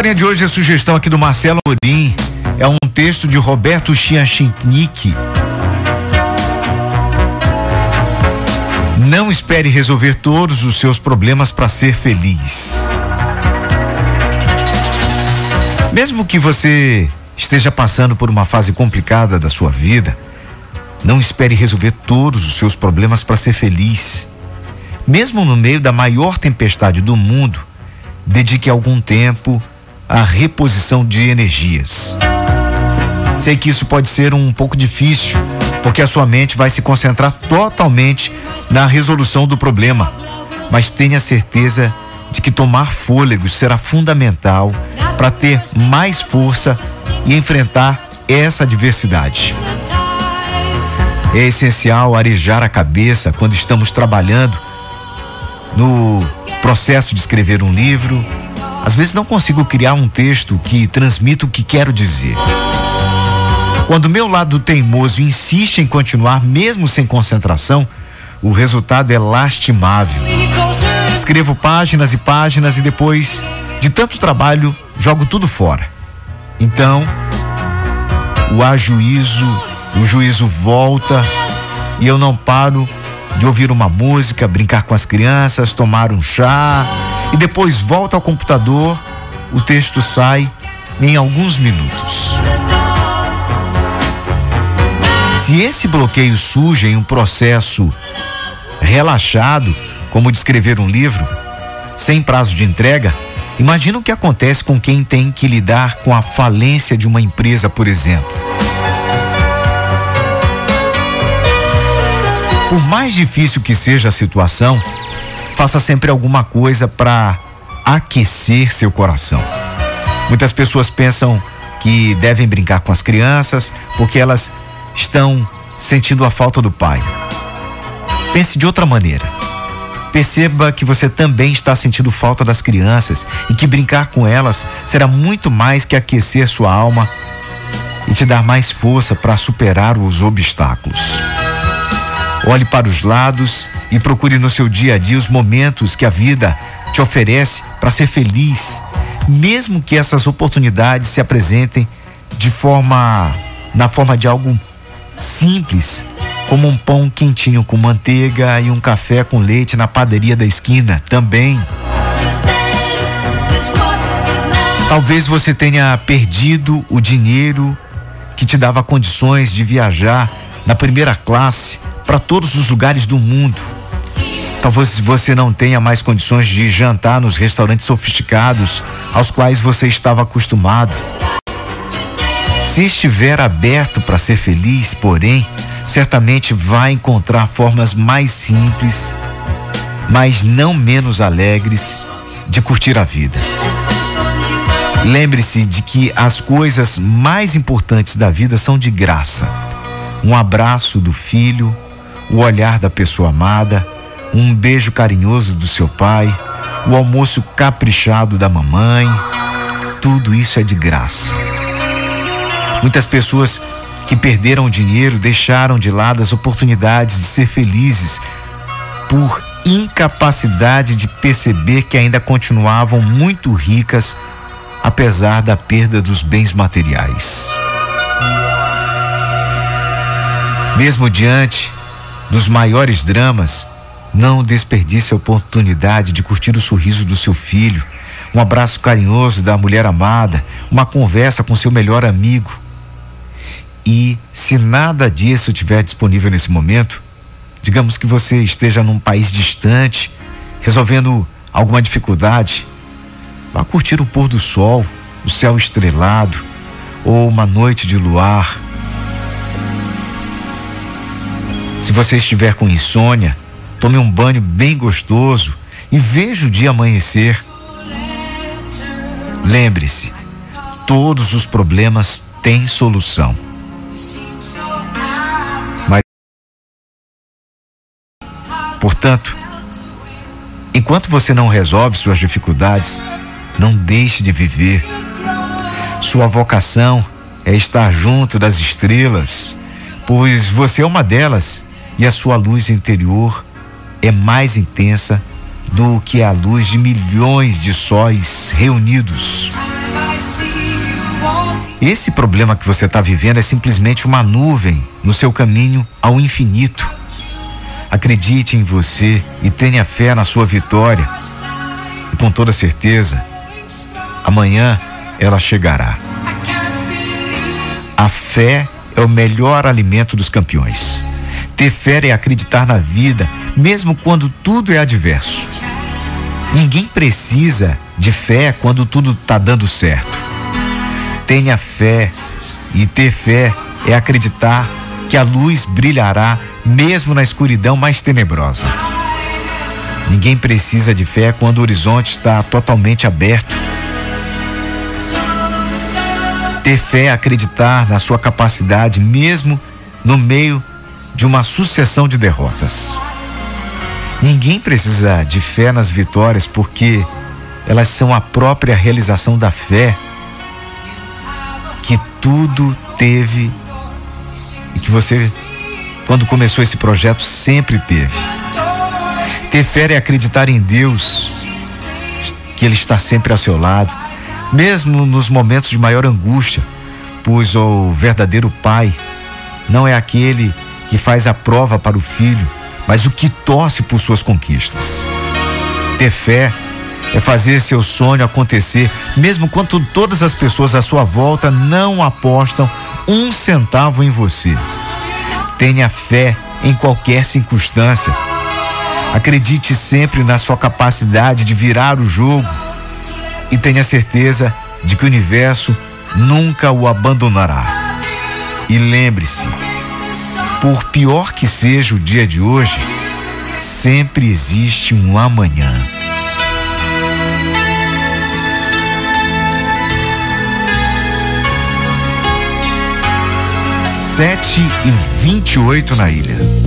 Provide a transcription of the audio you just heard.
historinha de hoje é sugestão aqui do Marcelo Morim. É um texto de Roberto Chianchinic. Não espere resolver todos os seus problemas para ser feliz. Mesmo que você esteja passando por uma fase complicada da sua vida, não espere resolver todos os seus problemas para ser feliz. Mesmo no meio da maior tempestade do mundo, dedique algum tempo à reposição de energias. Sei que isso pode ser um pouco difícil, porque a sua mente vai se concentrar totalmente na resolução do problema, mas tenha certeza de que tomar fôlego será fundamental para ter mais força e enfrentar essa adversidade. É essencial arejar a cabeça quando estamos trabalhando no processo de escrever um livro. Às vezes não consigo criar um texto que transmita o que quero dizer. Quando meu lado teimoso insiste em continuar mesmo sem concentração, o resultado é lastimável. Escrevo páginas e páginas e depois, de tanto trabalho, jogo tudo fora. Então, o ajuízo, o juízo volta e eu não paro de ouvir uma música, brincar com as crianças, tomar um chá e depois volto ao computador, o texto sai em alguns minutos. Se esse bloqueio surge em um processo relaxado, como de escrever um livro, sem prazo de entrega, imagina o que acontece com quem tem que lidar com a falência de uma empresa, por exemplo. Por mais difícil que seja a situação, faça sempre alguma coisa para aquecer seu coração. Muitas pessoas pensam que devem brincar com as crianças porque elas estão sentindo a falta do pai. Pense de outra maneira. Perceba que você também está sentindo falta das crianças e que brincar com elas será muito mais que aquecer sua alma e te dar mais força para superar os obstáculos. Olhe para os lados e procure no seu dia a dia os momentos que a vida te oferece para ser feliz, mesmo que essas oportunidades se apresentem de forma na forma de algo simples, como um pão quentinho com manteiga e um café com leite na padaria da esquina também. Talvez você tenha perdido o dinheiro que te dava condições de viajar na primeira classe para todos os lugares do mundo. Talvez você não tenha mais condições de jantar nos restaurantes sofisticados aos quais você estava acostumado. Se estiver aberto para ser feliz, porém, certamente vai encontrar formas mais simples, mas não menos alegres de curtir a vida. Lembre-se de que as coisas mais importantes da vida são de graça. Um abraço do filho, o olhar da pessoa amada, um beijo carinhoso do seu pai, o almoço caprichado da mamãe. Tudo isso é de graça. Muitas pessoas que perderam o dinheiro deixaram de lado as oportunidades de ser felizes por incapacidade de perceber que ainda continuavam muito ricas apesar da perda dos bens materiais. Mesmo diante dos maiores dramas, não desperdice a oportunidade de curtir o sorriso do seu filho, um abraço carinhoso da mulher amada, uma conversa com seu melhor amigo. E se nada disso estiver disponível nesse momento, digamos que você esteja num país distante, resolvendo alguma dificuldade, vá curtir o pôr do sol, o céu estrelado ou uma noite de luar. Se você estiver com insônia, tome um banho bem gostoso e veja o dia amanhecer. Lembre-se, todos os problemas têm solução. Mas, portanto, enquanto você não resolve suas dificuldades, não deixe de viver. Sua vocação é estar junto das estrelas, pois você é uma delas e a sua luz interior é mais intensa do que a luz de milhões de sóis reunidos. Esse problema que você está vivendo é simplesmente uma nuvem no seu caminho ao infinito. Acredite em você e tenha fé na sua vitória. E com toda certeza, amanhã ela chegará. A fé é o melhor alimento dos campeões. Ter fé é acreditar na vida, mesmo quando tudo é adverso. Ninguém precisa de fé quando tudo está dando certo. Tenha fé, e ter fé é acreditar que a luz brilhará mesmo na escuridão mais tenebrosa. Ninguém precisa de fé quando o horizonte está totalmente aberto. Ter fé é acreditar na sua capacidade mesmo no meio de uma sucessão de derrotas. Ninguém precisa de fé nas vitórias porque elas são a própria realização da fé que tudo teve e que você, quando começou esse projeto, sempre teve. Ter fé é acreditar em Deus, que Ele está sempre ao seu lado, mesmo nos momentos de maior angústia, pois o verdadeiro Pai não é aquele que faz a prova para o filho, mas o que torce por suas conquistas. Ter fé é fazer seu sonho acontecer, mesmo quando todas as pessoas à sua volta não apostam um centavo em você. Tenha fé em qualquer circunstância. Acredite sempre na sua capacidade de virar o jogo e tenha certeza de que o universo nunca o abandonará. E lembre-se, por pior que seja o dia de hoje, sempre existe um amanhã. Sete e vinte e oito na ilha.